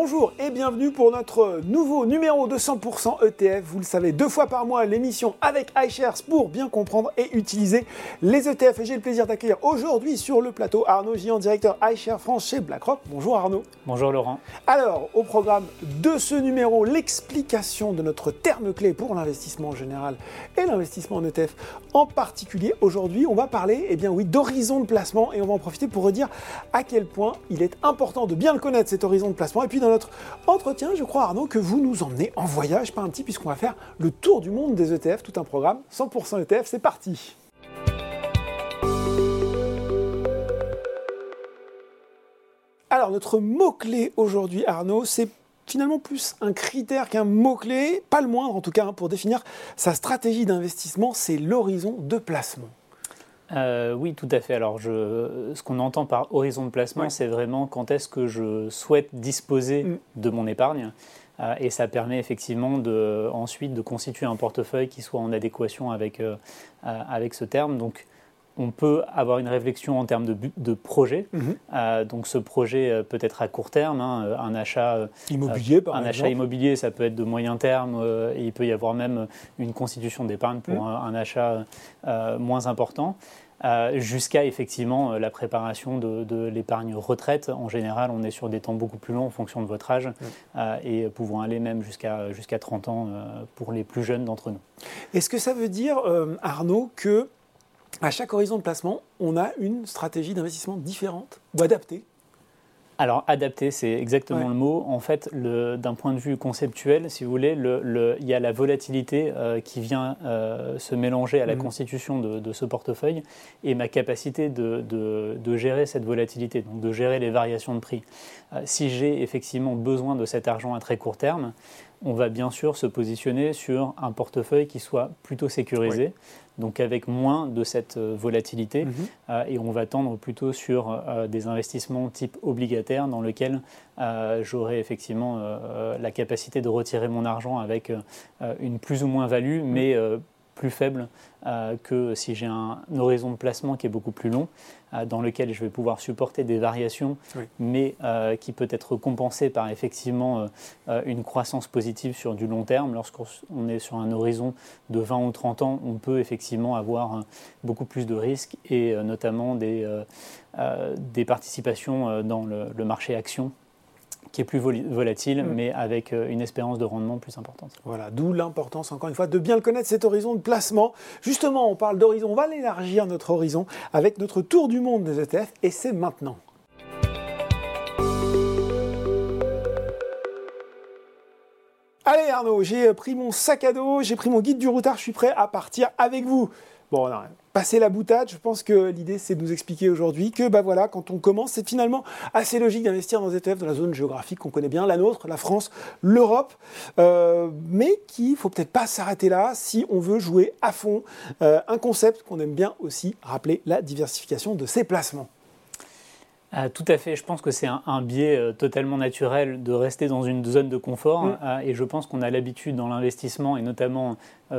Bonjour et bienvenue pour notre nouveau numéro de 100% ETF. Vous le savez, deux fois par mois, l'émission avec iShares pour bien comprendre et utiliser les ETF. Et j'ai le plaisir d'accueillir aujourd'hui sur le plateau Arnaud Gian, directeur iShares France chez BlackRock. Bonjour Arnaud. Bonjour Laurent. Alors, au programme de ce numéro, l'explication de notre terme clé pour l'investissement en général et l'investissement en ETF en particulier. Aujourd'hui, on va parler, eh bien oui, d'horizon de placement et on va en profiter pour redire à quel point il est important de bien le connaître cet horizon de placement. Et puis notre entretien, je crois Arnaud que vous nous emmenez en voyage, pas un petit, puisqu'on va faire le tour du monde des ETF, tout un programme 100% ETF, c'est parti. Alors notre mot-clé aujourd'hui Arnaud, c'est finalement plus un critère qu'un mot-clé, pas le moindre en tout cas, hein, pour définir sa stratégie d'investissement, c'est l'horizon de placement. Euh, oui, tout à fait. Alors, je, ce qu'on entend par horizon de placement, c'est vraiment quand est-ce que je souhaite disposer mm. de mon épargne. Euh, et ça permet effectivement de, ensuite de constituer un portefeuille qui soit en adéquation avec, euh, avec ce terme. Donc, on peut avoir une réflexion en termes de, de projet. Mhm. donc ce projet peut être à court terme, hein, un achat immobilier, par un achat immobilier, ça peut être de moyen terme. et il peut y avoir même une constitution d'épargne pour mhm. un, achat moins important. Euh, jusqu'à effectivement euh, la préparation de, l'épargne retraite. En général, on est sur des temps beaucoup plus longs en fonction de votre âge euh, et pouvant aller même jusqu'à jusqu'à 30 ans pour les plus jeunes d'entre nous. Est-ce que ça veut dire, Arnaud, que à chaque horizon de placement, on a une stratégie d'investissement différente ou adaptée alors, adapté, c'est exactement le mot. En fait, d'un point de vue conceptuel, si vous voulez, le, il y a la volatilité euh, qui vient euh, se mélanger à la mhm. constitution de, ce portefeuille et ma capacité de, de, gérer cette volatilité, donc de gérer les variations de prix. Euh, si j'ai effectivement besoin de cet argent à très court terme, on va bien sûr se positionner sur un portefeuille qui soit plutôt sécurisé, donc avec moins de cette euh, volatilité, mhm. euh, et on va tendre plutôt sur euh, des investissements type obligataire dans lequel j'aurai effectivement la capacité de retirer mon argent avec une plus ou moins value, mais plus faible euh, que si j'ai un, horizon de placement qui est beaucoup plus long, euh, dans lequel je vais pouvoir supporter des variations, mais euh, qui peut être compensé par effectivement une croissance positive sur du long terme. Lorsqu'on est sur un horizon de 20 ou 30 ans, on peut effectivement avoir beaucoup plus de risques et notamment des, des participations dans le, le marché action qui est plus volatile, mm. mais avec euh, une espérance de rendement plus importante. Voilà, d'où l'importance, encore une fois, de bien le connaître, cet horizon de placement. Justement, on parle d'horizon, on va l'élargir, notre horizon, avec notre tour du monde des ETF, et c'est maintenant. Allez Arnaud, j'ai pris mon sac à dos, j'ai pris mon guide du routard, je suis prêt à partir avec vous. Bon, non, passer la boutade, je pense que l'idée c'est de nous expliquer aujourd'hui que bah voilà, quand on commence, c'est finalement assez logique d'investir dans des ETF dans la zone géographique qu'on connaît bien, la nôtre, la France, l'Europe, euh, mais qu'il faut peut-être pas s'arrêter là si on veut jouer à fond euh, un concept qu'on aime bien aussi rappeler, la diversification de ses placements. Euh, tout à fait, je pense que c'est un, biais euh, totalement naturel de rester dans une zone de confort mm. euh, et je pense qu'on a l'habitude dans l'investissement et notamment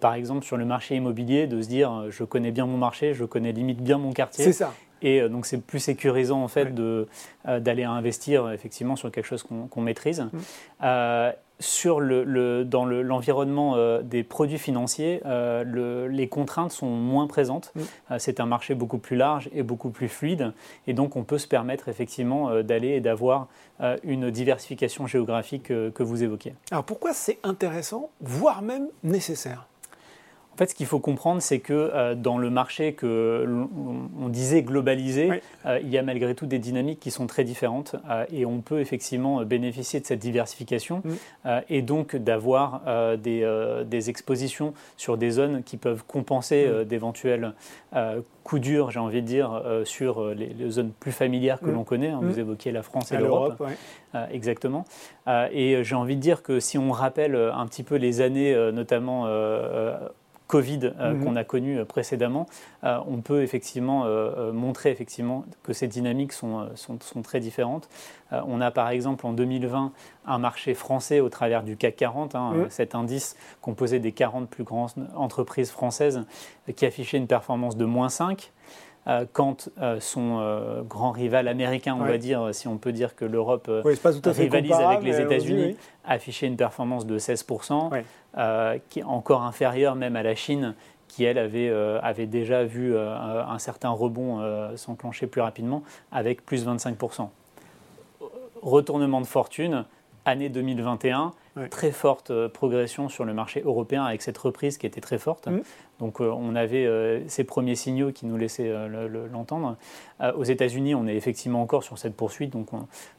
par exemple sur le marché immobilier de se dire je connais bien mon marché, je connais limite bien mon quartier. C'est ça. Et donc c'est plus sécurisant en fait d'aller investir effectivement sur quelque chose qu'on maîtrise. Mm sur le, dans l'environnement euh, des produits financiers, euh, les contraintes sont moins présentes. Euh, c'est un marché beaucoup plus large et beaucoup plus fluide. Et donc, on peut se permettre effectivement d'aller et d'avoir une diversification géographique que vous évoquez. Alors, pourquoi c'est intéressant, voire même nécessaire? En fait, ce qu'il faut comprendre, c'est que euh, dans le marché que l'on disait globalisé, euh, il y a malgré tout des dynamiques qui sont très différentes euh, et on peut effectivement bénéficier de cette diversification et donc d'avoir des, expositions sur des zones qui peuvent compenser d'éventuels coups durs, j'ai envie de dire, sur les, zones plus familières que l'on connaît. Hein. Vous évoquiez la France et l'Europe. exactement. et j'ai envie de dire que si on rappelle un petit peu les années, notamment Covid euh, mhm. qu'on a connu euh, précédemment, euh, on peut effectivement montrer effectivement que ces dynamiques sont, sont, très différentes. on a par exemple en 2020 un marché français au travers du CAC 40, hein, cet indice composé des 40 plus grandes entreprises françaises qui affichait une performance de moins 5. Quand son grand rival américain, on va dire, si on peut dire que l'Europe rivalise avec les États-Unis, affichait une performance de 16%, qui est encore inférieure même à la Chine, qui elle avait, avait déjà vu un certain rebond s'enclencher plus rapidement, avec plus 25%. Retournement de fortune, année 2021, très forte euh, progression sur le marché européen avec cette reprise qui était très forte. Mm. Donc euh, on avait euh, ces premiers signaux qui nous laissaient l'entendre. aux États-Unis, on est effectivement encore sur cette poursuite. Donc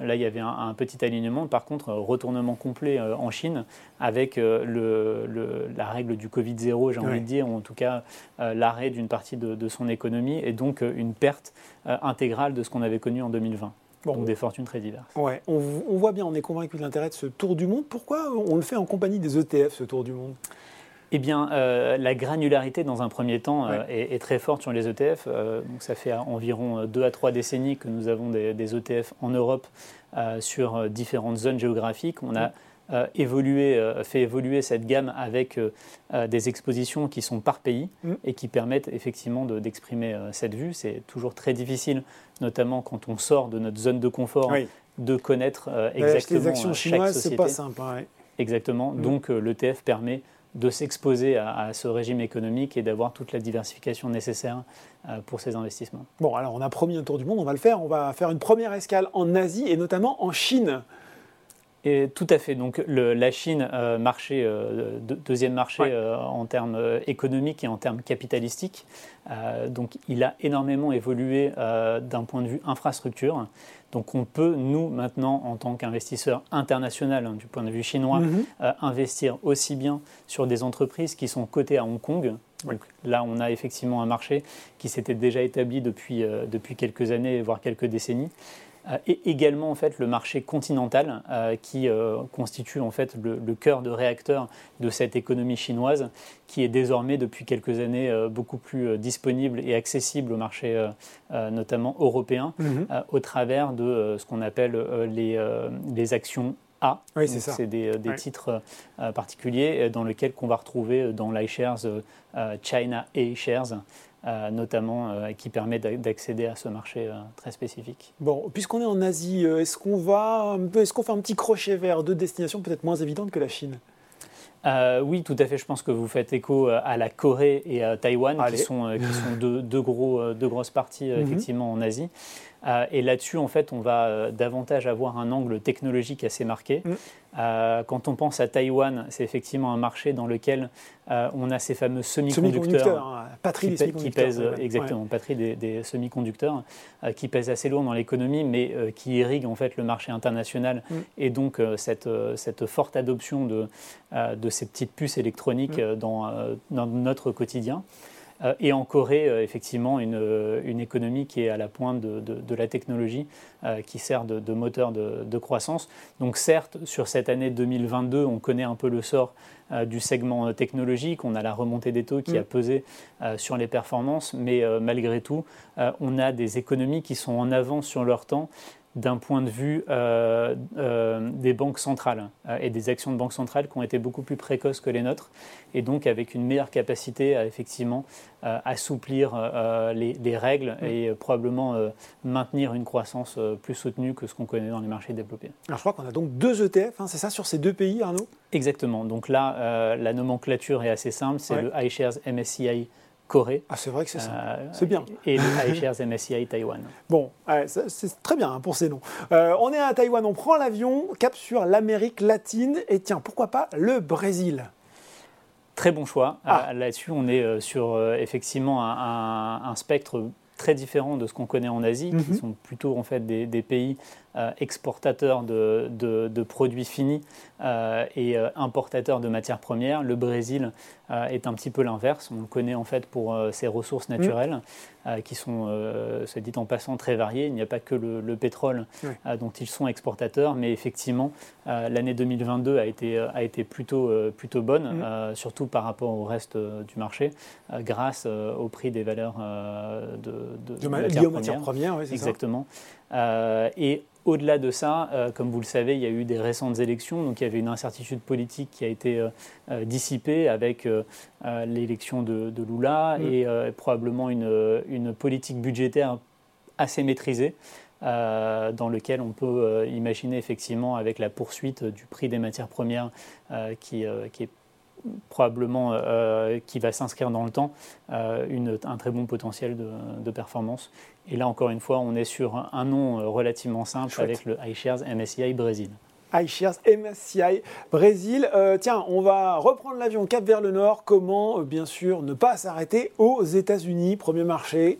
là, il y avait un, petit alignement. Par contre, retournement complet en Chine avec la règle du Covid-0, j'ai envie de dire, ou en tout cas l'arrêt d'une partie de, de, son économie et donc une perte intégrale de ce qu'on avait connu en 2020. Donc des fortunes très diverses. Ouais, on, voit bien, on est convaincu de l'intérêt de ce tour du monde. Pourquoi on le fait en compagnie des ETF, ce tour du monde? Eh bien, euh, la granularité, dans un premier temps, euh, est, très forte sur les ETF. Euh, donc, ça fait environ deux à trois décennies que nous avons des, ETF en Europe sur différentes zones géographiques. On a euh, évoluer, euh, fait évoluer cette gamme avec euh, des expositions qui sont par pays mm. et qui permettent effectivement d'exprimer cette vue. C'est toujours très difficile, notamment quand on sort de notre zone de confort, de connaître exactement les actions chinoises, c'est pas simple. Hein, exactement. Mm. Donc l'ETF permet de s'exposer à, ce régime économique et d'avoir toute la diversification nécessaire pour ces investissements. Bon, alors on a promis un tour du monde, on va le faire. On va faire une première escale en Asie et notamment en Chine tout à fait. Donc la Chine, euh, marché, euh, deuxième marché euh, en termes économiques et en termes capitalistiques. donc il a énormément évolué d'un point de vue infrastructure. Donc on peut, nous, maintenant, en tant qu'investisseur international, hein, du point de vue chinois, mhm. investir aussi bien sur des entreprises qui sont cotées à Hong Kong. Donc là, on a effectivement un marché qui s'était déjà établi depuis, depuis quelques années, voire quelques décennies. Euh, et également en fait le marché continental euh, qui euh, constitue en fait le, cœur de réacteur de cette économie chinoise qui est désormais depuis quelques années beaucoup plus disponible et accessible au marché notamment européen mhm. au travers de ce qu'on appelle les, les actions a. Oui, c'est. C'est des, titres particuliers dans lesquels qu'on va retrouver dans l'iShares China A-Shares euh, notamment, euh, qui permet d'accéder à ce marché euh, très spécifique. Bon, puisqu'on est en Asie, est-ce qu'on va, est-ce qu'on fait un petit crochet vers deux destinations peut-être moins évidentes que la Chine? Oui, tout à fait. Je pense que vous faites écho à la Corée et à Taïwan, qui sont, qui sont deux, gros, deux grosses parties mhm. effectivement en Asie. Euh, et là-dessus, en fait, on va euh, davantage avoir un angle technologique assez marqué. Mm. Euh, quand on pense à Taïwan, c'est effectivement un marché dans lequel on a ces fameux semi-conducteurs, hein, patrie des qui pèsent exactement, patrie des, semi-conducteurs, qui pèsent assez lourd dans l'économie, mais qui irriguent en fait le marché international mm. et donc cette, cette, forte adoption de, de, ces petites puces électroniques mm. dans, dans notre quotidien. Euh, et en Corée, euh, effectivement, euh, une, économie qui est à la pointe de, la technologie, qui sert de, moteur de, croissance. Donc certes, sur cette année 2022, on connaît un peu le sort du segment technologique, on a la remontée des taux qui mm. a pesé sur les performances, mais malgré tout, on a des économies qui sont en avance sur leur temps d'un point de vue euh, euh, des banques centrales euh, et des actions de banques centrales qui ont été beaucoup plus précoces que les nôtres et donc avec une meilleure capacité à effectivement assouplir les, règles et probablement maintenir une croissance plus soutenue que ce qu'on connaît dans les marchés développés. Alors je crois qu'on a donc deux ETF, hein, c'est ça, sur ces deux pays, Arnaud? Exactement. Donc là, la nomenclature est assez simple, c'est le iShares MSCI Corée. Ah, c'est vrai que c'est ça. Euh, c'est bien. Et le iShares MSCI Taïwan. Bon, c'est très bien hein, pour ces noms. Euh, on est à Taïwan, on prend l'avion, cap sur l'Amérique latine et tiens, pourquoi pas le Brésil? Très bon choix. Ah. Euh, là-dessus, on est sur effectivement un, spectre très différent de ce qu'on connaît en Asie, qui mhm. sont plutôt en fait des, des pays euh, exportateur de, de, produits finis euh, et euh, importateur de matières premières. Le Brésil est un petit peu l'inverse. On le connaît en fait pour ses ressources naturelles mm. qui sont, se dit en passant, très variées. Il n'y a pas que le, pétrole dont ils sont exportateurs, mais effectivement, l'année 2022 a été, a été plutôt, plutôt bonne, mm. surtout par rapport au reste du marché, grâce au prix des valeurs de, de, matières, premières. Exactement. et au-delà de ça, comme vous le savez, il y a eu des récentes élections, donc il y avait une incertitude politique qui a été dissipée avec l'élection de, Lula mm. et probablement une, une, politique budgétaire assez maîtrisée. Euh, dans lequel on peut euh, imaginer effectivement avec la poursuite du prix des matières premières euh, qui, qui, est probablement qui va s'inscrire dans le temps, une, un très bon potentiel de, de, performance. Et là encore une fois, on est sur un nom relativement simple avec le iShares MSCI Brésil iShares MSCI Brésil. tiens, on va reprendre l'avion cap vers le nord. Comment, bien sûr, ne pas s'arrêter aux États-Unis, premier marché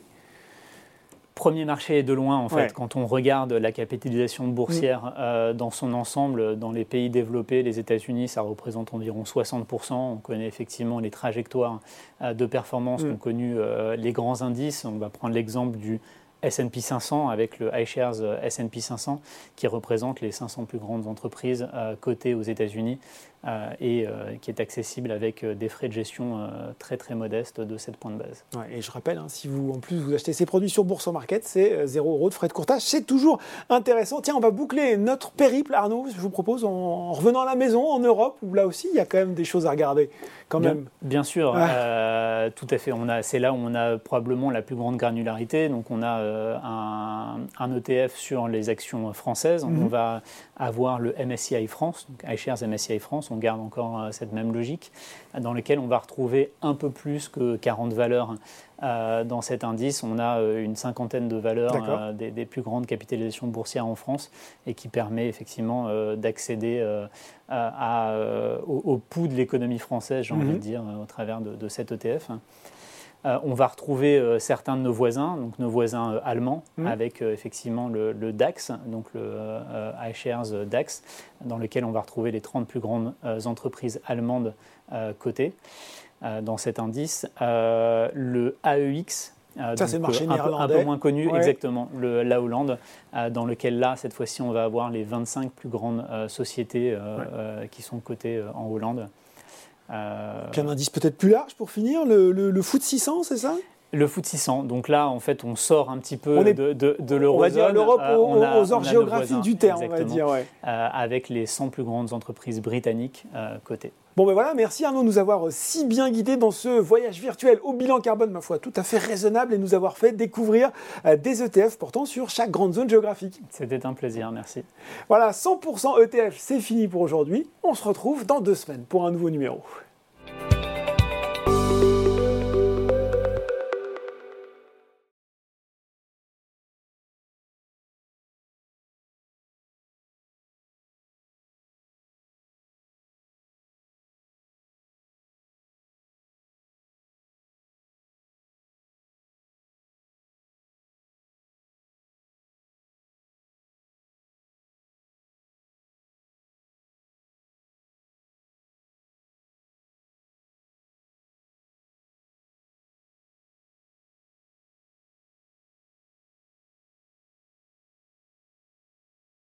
Premier marché de loin, en fait, quand on regarde la capitalisation boursière mm. euh, dans son ensemble, dans les pays développés, les États-Unis, ça représente environ 60%. On connaît effectivement les trajectoires euh, de performance mm. qu'ont connu euh, les grands indices. On va prendre l'exemple du S&P 500 avec le iShares S&P 500 qui représente les 500 plus grandes entreprises cotées aux États-Unis euh, et euh, qui est accessible avec euh, des frais de gestion très très modestes de 7 points de base. et je rappelle, hein, si vous en plus vous achetez ces produits sur Bourse Market, c'est 0 euros de frais de courtage. C'est toujours intéressant. Tiens, on va boucler notre périple, Arnaud, je vous propose, en, revenant à la maison, en Europe, où là aussi il y a quand même des choses à regarder. Quand bien, même. bien sûr, tout à fait. C'est là où on a probablement la plus grande granularité. Donc on a un, ETF sur les actions françaises. Mhm. On va avoir le MSCI France, donc iShares MSCI France on garde encore euh, cette même logique, dans lequel on va retrouver un peu plus que 40 valeurs euh, dans cet indice. On a euh, une cinquantaine de valeurs des, plus grandes capitalisations boursières en France et qui permet effectivement d'accéder au, au, pouls de l'économie française, j'ai envie de mhm. dire, au travers de, de cet ETF. Euh, on va retrouver euh, certains de nos voisins, donc nos voisins euh, allemands, mmh. avec effectivement le, DAX, donc le iShares DAX, dans lequel on va retrouver les 30 plus grandes entreprises allemandes cotées dans cet indice. le AEX, ça, c'est le marché un, peu, un peu moins connu, exactement, le, la Hollande, dans lequel là, cette fois-ci, on va avoir les 25 plus grandes sociétés qui sont cotées en Hollande. Euh... un indice peut-être plus large pour finir, le, le, le foot 600, c'est ça? Le foot 600. Donc là, en fait, on sort un petit peu de, de. On va dire l'Europe euh, aux, aux géographiques du terme, on va dire. Ouais. Euh, avec les 100 plus grandes entreprises britanniques euh, cotées. Bon ben voilà, merci Arnaud de nous avoir si bien guidés dans ce voyage virtuel au bilan carbone, ma foi, tout à fait raisonnable et nous avoir fait découvrir euh, des ETF portant sur chaque grande zone géographique. C'était un plaisir, merci. Voilà, 100% ETF, c'est fini pour aujourd'hui. On se retrouve dans deux semaines pour un nouveau numéro.